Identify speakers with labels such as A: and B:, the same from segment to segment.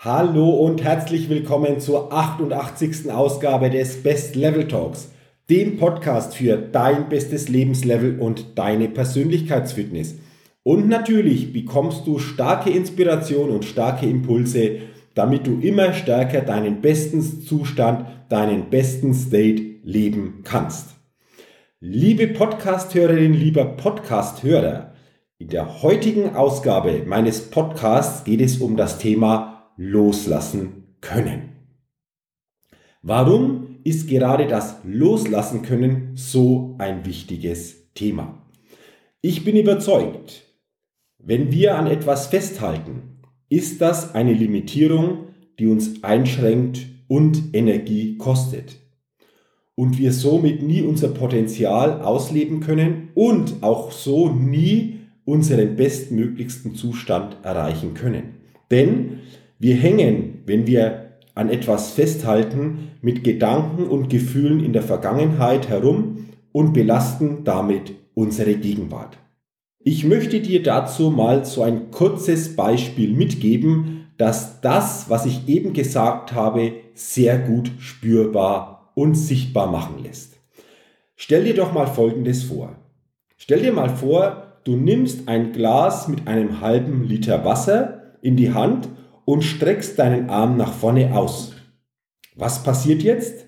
A: Hallo und herzlich willkommen zur 88. Ausgabe des Best Level Talks, dem Podcast für dein bestes Lebenslevel und deine Persönlichkeitsfitness. Und natürlich bekommst du starke Inspiration und starke Impulse, damit du immer stärker deinen besten Zustand, deinen besten State leben kannst. Liebe Podcasthörerin, lieber Podcasthörer, in der heutigen Ausgabe meines Podcasts geht es um das Thema loslassen können. Warum ist gerade das Loslassen können so ein wichtiges Thema? Ich bin überzeugt, wenn wir an etwas festhalten, ist das eine Limitierung, die uns einschränkt und Energie kostet. Und wir somit nie unser Potenzial ausleben können und auch so nie unseren bestmöglichsten Zustand erreichen können. Denn wir hängen, wenn wir an etwas festhalten, mit Gedanken und Gefühlen in der Vergangenheit herum und belasten damit unsere Gegenwart. Ich möchte dir dazu mal so ein kurzes Beispiel mitgeben, dass das, was ich eben gesagt habe, sehr gut spürbar und sichtbar machen lässt. Stell dir doch mal Folgendes vor. Stell dir mal vor, du nimmst ein Glas mit einem halben Liter Wasser in die Hand und streckst deinen Arm nach vorne aus. Was passiert jetzt?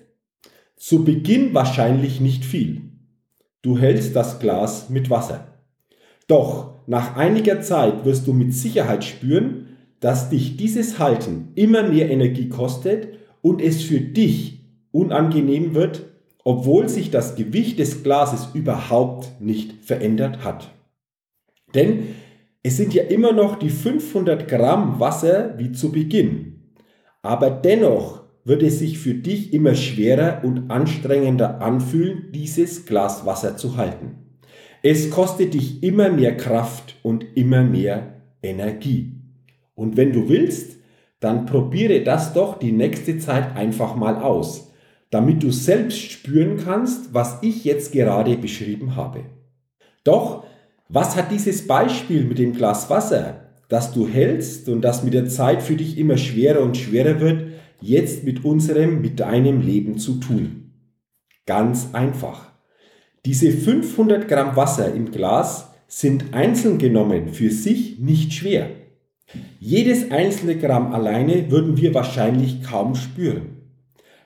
A: Zu Beginn wahrscheinlich nicht viel. Du hältst das Glas mit Wasser. Doch nach einiger Zeit wirst du mit Sicherheit spüren, dass dich dieses Halten immer mehr Energie kostet und es für dich unangenehm wird, obwohl sich das Gewicht des Glases überhaupt nicht verändert hat. Denn es sind ja immer noch die 500 Gramm Wasser wie zu Beginn. Aber dennoch wird es sich für dich immer schwerer und anstrengender anfühlen, dieses Glas Wasser zu halten. Es kostet dich immer mehr Kraft und immer mehr Energie. Und wenn du willst, dann probiere das doch die nächste Zeit einfach mal aus, damit du selbst spüren kannst, was ich jetzt gerade beschrieben habe. Doch was hat dieses Beispiel mit dem Glas Wasser, das du hältst und das mit der Zeit für dich immer schwerer und schwerer wird, jetzt mit unserem, mit deinem Leben zu tun? Ganz einfach. Diese 500 Gramm Wasser im Glas sind einzeln genommen für sich nicht schwer. Jedes einzelne Gramm alleine würden wir wahrscheinlich kaum spüren.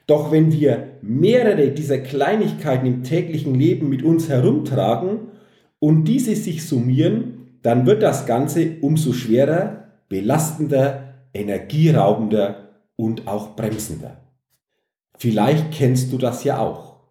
A: Doch wenn wir mehrere dieser Kleinigkeiten im täglichen Leben mit uns herumtragen und diese sich summieren, dann wird das Ganze umso schwerer, belastender, energieraubender und auch bremsender. Vielleicht kennst du das ja auch.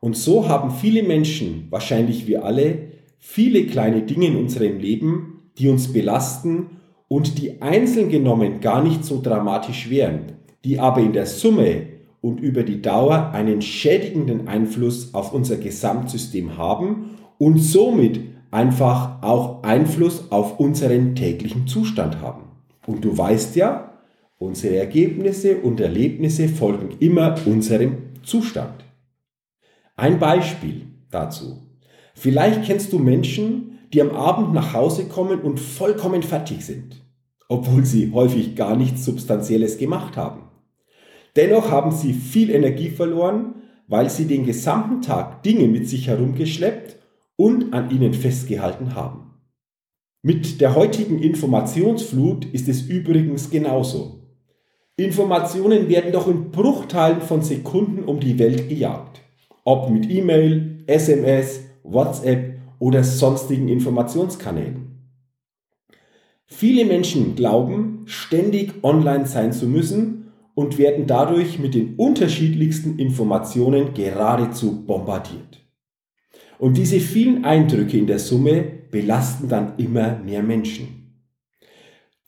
A: Und so haben viele Menschen, wahrscheinlich wir alle, viele kleine Dinge in unserem Leben, die uns belasten und die einzeln genommen gar nicht so dramatisch wären, die aber in der Summe und über die Dauer einen schädigenden Einfluss auf unser Gesamtsystem haben und somit einfach auch Einfluss auf unseren täglichen Zustand haben. Und du weißt ja, unsere Ergebnisse und Erlebnisse folgen immer unserem Zustand. Ein Beispiel dazu. Vielleicht kennst du Menschen, die am Abend nach Hause kommen und vollkommen fertig sind, obwohl sie häufig gar nichts Substanzielles gemacht haben. Dennoch haben sie viel Energie verloren, weil sie den gesamten Tag Dinge mit sich herumgeschleppt und an ihnen festgehalten haben. Mit der heutigen Informationsflut ist es übrigens genauso. Informationen werden doch in Bruchteilen von Sekunden um die Welt gejagt. Ob mit E-Mail, SMS, WhatsApp oder sonstigen Informationskanälen. Viele Menschen glauben, ständig online sein zu müssen und werden dadurch mit den unterschiedlichsten Informationen geradezu bombardiert. Und diese vielen Eindrücke in der Summe belasten dann immer mehr Menschen.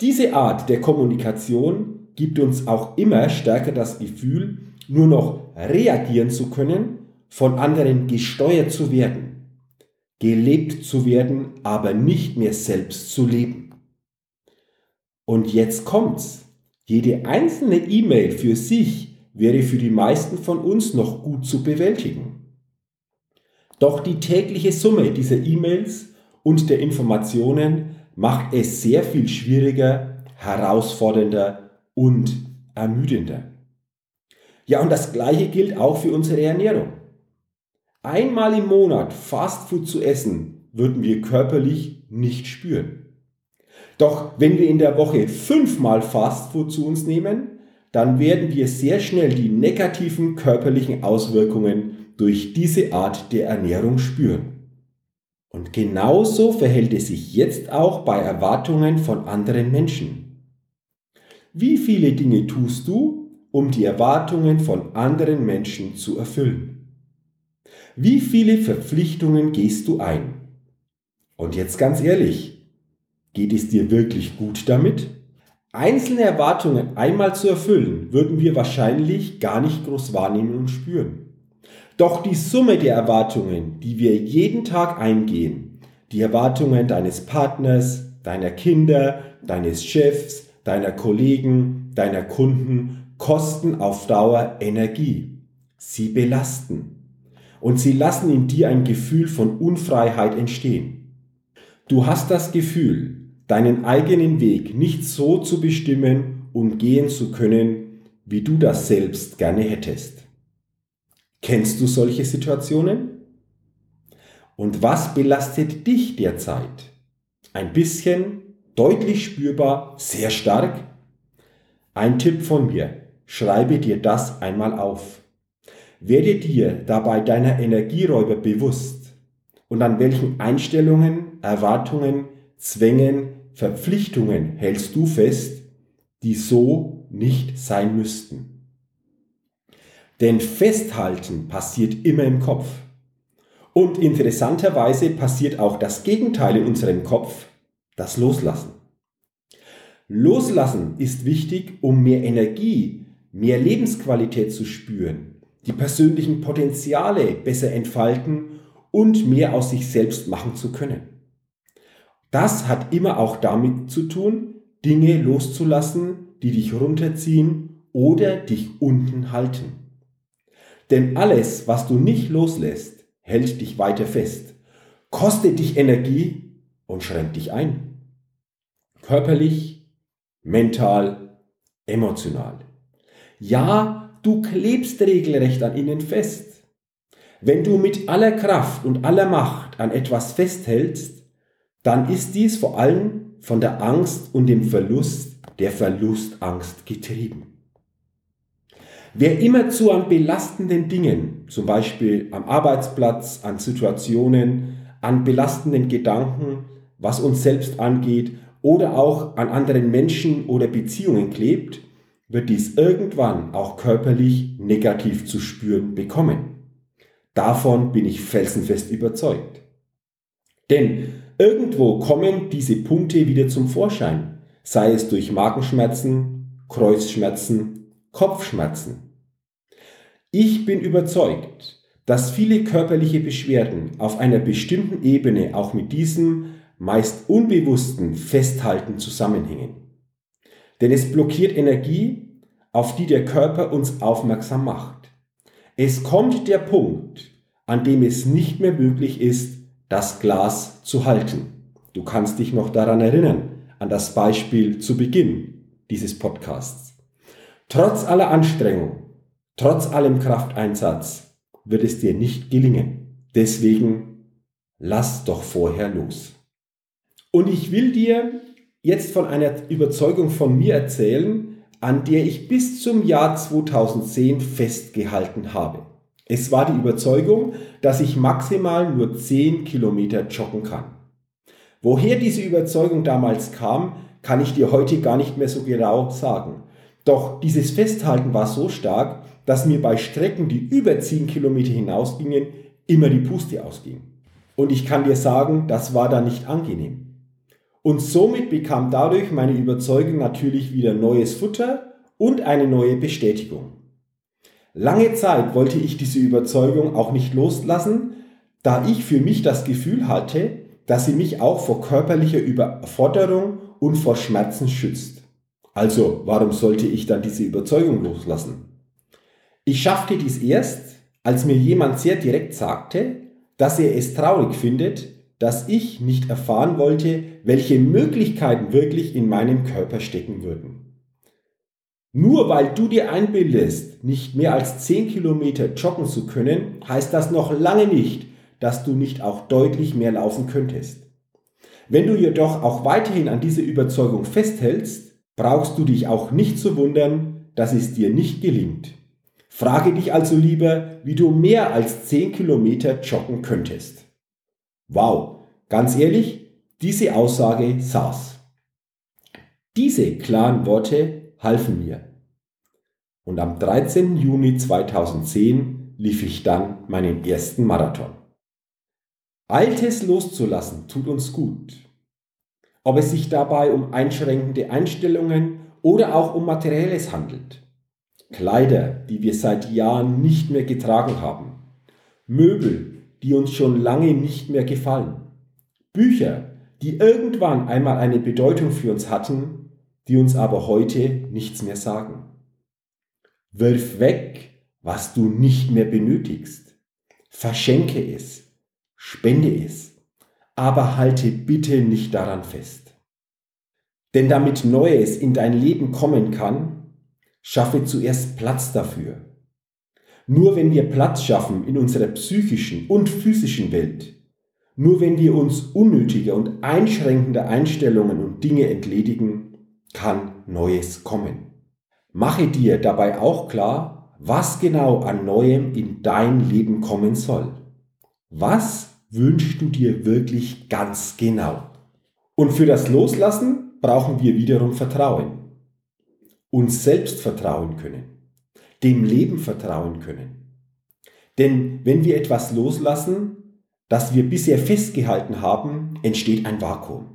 A: Diese Art der Kommunikation gibt uns auch immer stärker das Gefühl, nur noch reagieren zu können, von anderen gesteuert zu werden, gelebt zu werden, aber nicht mehr selbst zu leben. Und jetzt kommt's. Jede einzelne E-Mail für sich wäre für die meisten von uns noch gut zu bewältigen. Doch die tägliche Summe dieser E-Mails und der Informationen macht es sehr viel schwieriger, herausfordernder und ermüdender. Ja, und das gleiche gilt auch für unsere Ernährung. Einmal im Monat Fastfood zu essen, würden wir körperlich nicht spüren. Doch wenn wir in der Woche fünfmal Fastfood zu uns nehmen, dann werden wir sehr schnell die negativen körperlichen Auswirkungen durch diese Art der Ernährung spüren. Und genauso verhält es sich jetzt auch bei Erwartungen von anderen Menschen. Wie viele Dinge tust du, um die Erwartungen von anderen Menschen zu erfüllen? Wie viele Verpflichtungen gehst du ein? Und jetzt ganz ehrlich, Geht es dir wirklich gut damit? Einzelne Erwartungen einmal zu erfüllen, würden wir wahrscheinlich gar nicht groß wahrnehmen und spüren. Doch die Summe der Erwartungen, die wir jeden Tag eingehen, die Erwartungen deines Partners, deiner Kinder, deines Chefs, deiner Kollegen, deiner Kunden, kosten auf Dauer Energie. Sie belasten. Und sie lassen in dir ein Gefühl von Unfreiheit entstehen. Du hast das Gefühl, deinen eigenen Weg nicht so zu bestimmen und gehen zu können, wie du das selbst gerne hättest. Kennst du solche Situationen? Und was belastet dich derzeit? Ein bisschen, deutlich spürbar, sehr stark? Ein Tipp von mir, schreibe dir das einmal auf. Werde dir dabei deiner Energieräuber bewusst und an welchen Einstellungen, Erwartungen, Zwängen Verpflichtungen hältst du fest, die so nicht sein müssten. Denn Festhalten passiert immer im Kopf. Und interessanterweise passiert auch das Gegenteil in unserem Kopf, das Loslassen. Loslassen ist wichtig, um mehr Energie, mehr Lebensqualität zu spüren, die persönlichen Potenziale besser entfalten und mehr aus sich selbst machen zu können. Das hat immer auch damit zu tun, Dinge loszulassen, die dich runterziehen oder dich unten halten. Denn alles, was du nicht loslässt, hält dich weiter fest, kostet dich Energie und schränkt dich ein. Körperlich, mental, emotional. Ja, du klebst regelrecht an ihnen fest. Wenn du mit aller Kraft und aller Macht an etwas festhältst, dann ist dies vor allem von der Angst und dem Verlust der Verlustangst getrieben. Wer immerzu an belastenden Dingen, zum Beispiel am Arbeitsplatz, an Situationen, an belastenden Gedanken, was uns selbst angeht oder auch an anderen Menschen oder Beziehungen klebt, wird dies irgendwann auch körperlich negativ zu spüren bekommen. Davon bin ich felsenfest überzeugt. Denn Irgendwo kommen diese Punkte wieder zum Vorschein, sei es durch Magenschmerzen, Kreuzschmerzen, Kopfschmerzen. Ich bin überzeugt, dass viele körperliche Beschwerden auf einer bestimmten Ebene auch mit diesem meist unbewussten Festhalten zusammenhängen. Denn es blockiert Energie, auf die der Körper uns aufmerksam macht. Es kommt der Punkt, an dem es nicht mehr möglich ist, das Glas zu halten. Du kannst dich noch daran erinnern, an das Beispiel zu Beginn dieses Podcasts. Trotz aller Anstrengung, trotz allem Krafteinsatz wird es dir nicht gelingen. Deswegen lass doch vorher los. Und ich will dir jetzt von einer Überzeugung von mir erzählen, an der ich bis zum Jahr 2010 festgehalten habe. Es war die Überzeugung, dass ich maximal nur 10 Kilometer joggen kann. Woher diese Überzeugung damals kam, kann ich dir heute gar nicht mehr so genau sagen. Doch dieses Festhalten war so stark, dass mir bei Strecken, die über 10 Kilometer hinausgingen, immer die Puste ausging. Und ich kann dir sagen, das war da nicht angenehm. Und somit bekam dadurch meine Überzeugung natürlich wieder neues Futter und eine neue Bestätigung. Lange Zeit wollte ich diese Überzeugung auch nicht loslassen, da ich für mich das Gefühl hatte, dass sie mich auch vor körperlicher Überforderung und vor Schmerzen schützt. Also, warum sollte ich dann diese Überzeugung loslassen? Ich schaffte dies erst, als mir jemand sehr direkt sagte, dass er es traurig findet, dass ich nicht erfahren wollte, welche Möglichkeiten wirklich in meinem Körper stecken würden. Nur weil du dir einbildest, nicht mehr als 10 Kilometer joggen zu können, heißt das noch lange nicht, dass du nicht auch deutlich mehr laufen könntest. Wenn du jedoch auch weiterhin an dieser Überzeugung festhältst, brauchst du dich auch nicht zu wundern, dass es dir nicht gelingt. Frage dich also lieber, wie du mehr als 10 Kilometer joggen könntest. Wow, ganz ehrlich, diese Aussage saß. Diese klaren Worte halfen mir. Und am 13. Juni 2010 lief ich dann meinen ersten Marathon. Altes loszulassen tut uns gut. Ob es sich dabei um einschränkende Einstellungen oder auch um materielles handelt. Kleider, die wir seit Jahren nicht mehr getragen haben. Möbel, die uns schon lange nicht mehr gefallen. Bücher, die irgendwann einmal eine Bedeutung für uns hatten, die uns aber heute nichts mehr sagen. Wirf weg, was du nicht mehr benötigst. Verschenke es spende es, aber halte bitte nicht daran fest. Denn damit Neues in dein Leben kommen kann, schaffe zuerst Platz dafür. Nur wenn wir Platz schaffen in unserer psychischen und physischen Welt, nur wenn wir uns unnötiger und einschränkender Einstellungen und Dinge entledigen, kann Neues kommen. Mache dir dabei auch klar, was genau an Neuem in dein Leben kommen soll. Was wünschst du dir wirklich ganz genau? Und für das Loslassen brauchen wir wiederum Vertrauen. Uns selbst vertrauen können. Dem Leben vertrauen können. Denn wenn wir etwas loslassen, das wir bisher festgehalten haben, entsteht ein Vakuum.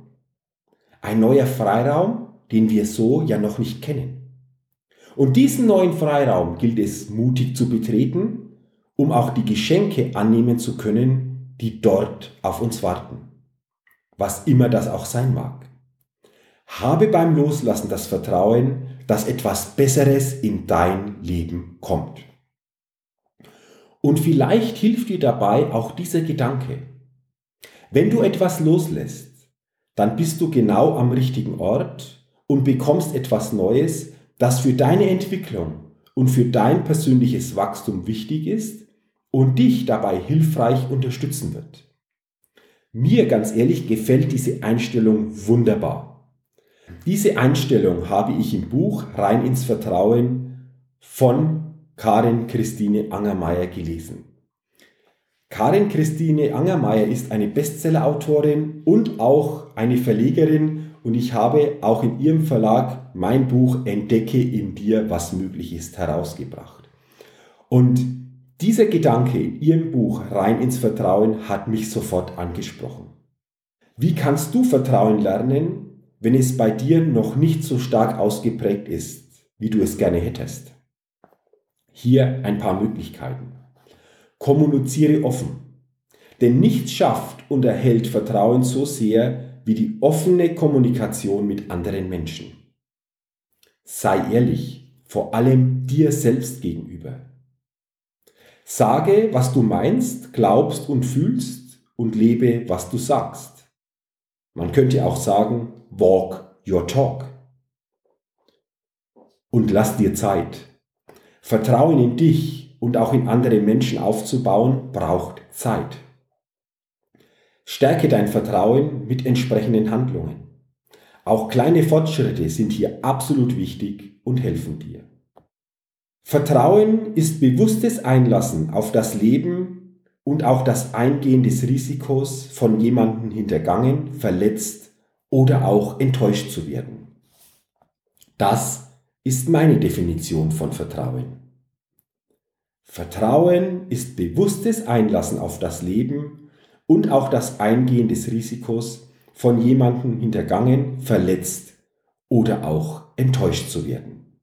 A: Ein neuer Freiraum, den wir so ja noch nicht kennen. Und diesen neuen Freiraum gilt es mutig zu betreten, um auch die Geschenke annehmen zu können, die dort auf uns warten. Was immer das auch sein mag. Habe beim Loslassen das Vertrauen, dass etwas Besseres in dein Leben kommt. Und vielleicht hilft dir dabei auch dieser Gedanke. Wenn du etwas loslässt, dann bist du genau am richtigen Ort und bekommst etwas Neues, das für deine Entwicklung und für dein persönliches Wachstum wichtig ist und dich dabei hilfreich unterstützen wird. Mir ganz ehrlich gefällt diese Einstellung wunderbar. Diese Einstellung habe ich im Buch Rein ins Vertrauen von Karin Christine Angermeier gelesen. Karin Christine Angermeier ist eine Bestsellerautorin und auch eine Verlegerin und ich habe auch in ihrem Verlag mein Buch Entdecke in dir, was möglich ist, herausgebracht. Und dieser Gedanke in Ihrem Buch Rein ins Vertrauen hat mich sofort angesprochen. Wie kannst du Vertrauen lernen, wenn es bei dir noch nicht so stark ausgeprägt ist, wie du es gerne hättest? Hier ein paar Möglichkeiten. Kommuniziere offen. Denn nichts schafft und erhält Vertrauen so sehr wie die offene Kommunikation mit anderen Menschen. Sei ehrlich, vor allem dir selbst gegenüber. Sage, was du meinst, glaubst und fühlst und lebe, was du sagst. Man könnte auch sagen, walk your talk. Und lass dir Zeit. Vertrauen in dich und auch in andere Menschen aufzubauen, braucht Zeit. Stärke dein Vertrauen mit entsprechenden Handlungen. Auch kleine Fortschritte sind hier absolut wichtig und helfen dir. Vertrauen ist bewusstes Einlassen auf das Leben und auch das Eingehen des Risikos, von jemandem hintergangen, verletzt oder auch enttäuscht zu werden. Das ist meine Definition von Vertrauen. Vertrauen ist bewusstes Einlassen auf das Leben und auch das Eingehen des Risikos, von jemandem hintergangen, verletzt oder auch enttäuscht zu werden.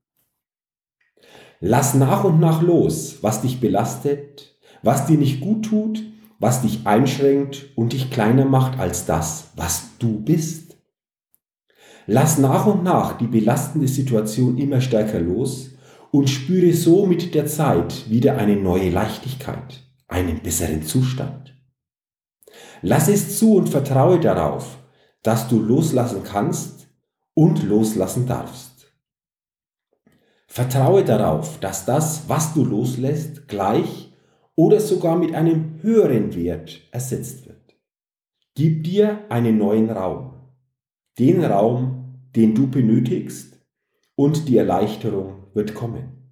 A: Lass nach und nach los, was dich belastet, was dir nicht gut tut, was dich einschränkt und dich kleiner macht als das, was du bist. Lass nach und nach die belastende Situation immer stärker los und spüre so mit der Zeit wieder eine neue Leichtigkeit, einen besseren Zustand. Lass es zu und vertraue darauf, dass du loslassen kannst und loslassen darfst. Vertraue darauf, dass das, was du loslässt, gleich oder sogar mit einem höheren Wert ersetzt wird. Gib dir einen neuen Raum. Den Raum, den du benötigst und die Erleichterung wird kommen.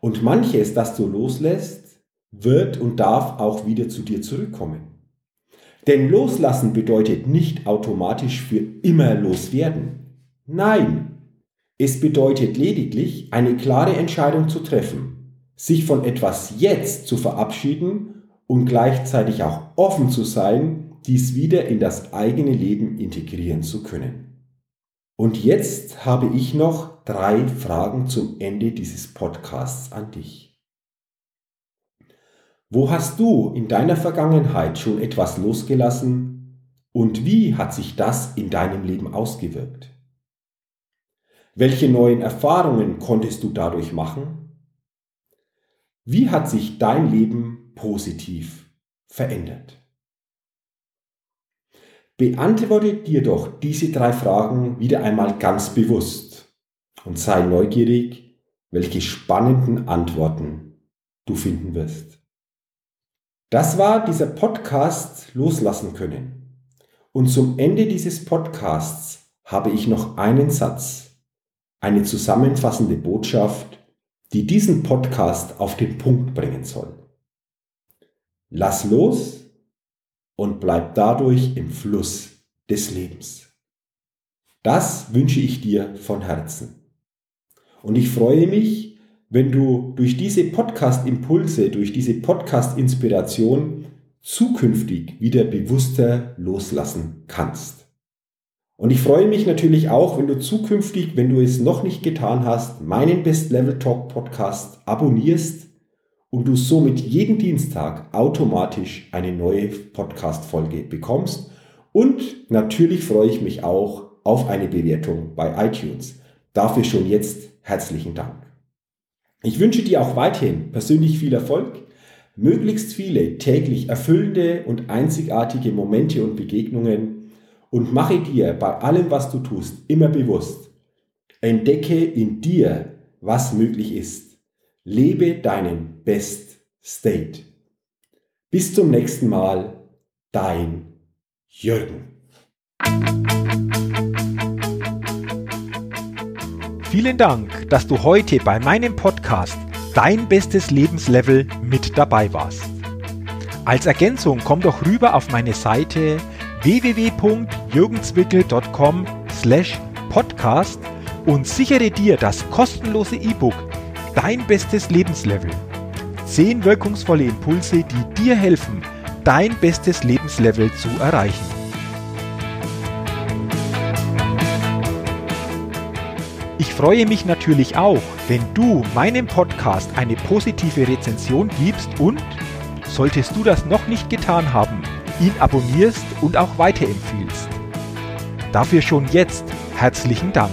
A: Und manches, das du loslässt, wird und darf auch wieder zu dir zurückkommen. Denn loslassen bedeutet nicht automatisch für immer loswerden. Nein, es bedeutet lediglich eine klare Entscheidung zu treffen, sich von etwas jetzt zu verabschieden und gleichzeitig auch offen zu sein, dies wieder in das eigene Leben integrieren zu können. Und jetzt habe ich noch drei Fragen zum Ende dieses Podcasts an dich. Wo hast du in deiner Vergangenheit schon etwas losgelassen und wie hat sich das in deinem Leben ausgewirkt? Welche neuen Erfahrungen konntest du dadurch machen? Wie hat sich dein Leben positiv verändert? Beantworte dir doch diese drei Fragen wieder einmal ganz bewusst und sei neugierig, welche spannenden Antworten du finden wirst. Das war dieser Podcast Loslassen können. Und zum Ende dieses Podcasts habe ich noch einen Satz, eine zusammenfassende Botschaft, die diesen Podcast auf den Punkt bringen soll. Lass los und bleib dadurch im Fluss des Lebens. Das wünsche ich dir von Herzen. Und ich freue mich, wenn du durch diese Podcast-Impulse, durch diese Podcast-Inspiration zukünftig wieder bewusster loslassen kannst. Und ich freue mich natürlich auch, wenn du zukünftig, wenn du es noch nicht getan hast, meinen Best Level Talk Podcast abonnierst und du somit jeden Dienstag automatisch eine neue Podcast-Folge bekommst. Und natürlich freue ich mich auch auf eine Bewertung bei iTunes. Dafür schon jetzt herzlichen Dank. Ich wünsche dir auch weiterhin persönlich viel Erfolg, möglichst viele täglich erfüllende und einzigartige Momente und Begegnungen und mache dir bei allem, was du tust, immer bewusst. Entdecke in dir, was möglich ist. Lebe deinen Best State. Bis zum nächsten Mal, dein Jürgen.
B: Vielen Dank, dass du heute bei meinem Podcast Dein bestes Lebenslevel mit dabei warst. Als Ergänzung komm doch rüber auf meine Seite www.jürgenzwickel.com slash podcast und sichere dir das kostenlose E-Book Dein bestes Lebenslevel. Zehn wirkungsvolle Impulse, die dir helfen, dein bestes Lebenslevel zu erreichen. Ich freue mich natürlich auch, wenn du meinem Podcast eine positive Rezension gibst und, solltest du das noch nicht getan haben, ihn abonnierst und auch weiterempfiehlst. Dafür schon jetzt herzlichen Dank.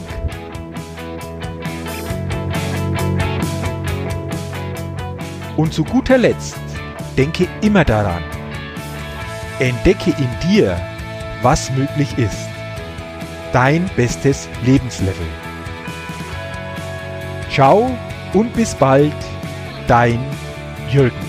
B: Und zu guter Letzt, denke immer daran, entdecke in dir, was möglich ist. Dein bestes Lebenslevel. Ciao und bis bald, dein Jürgen.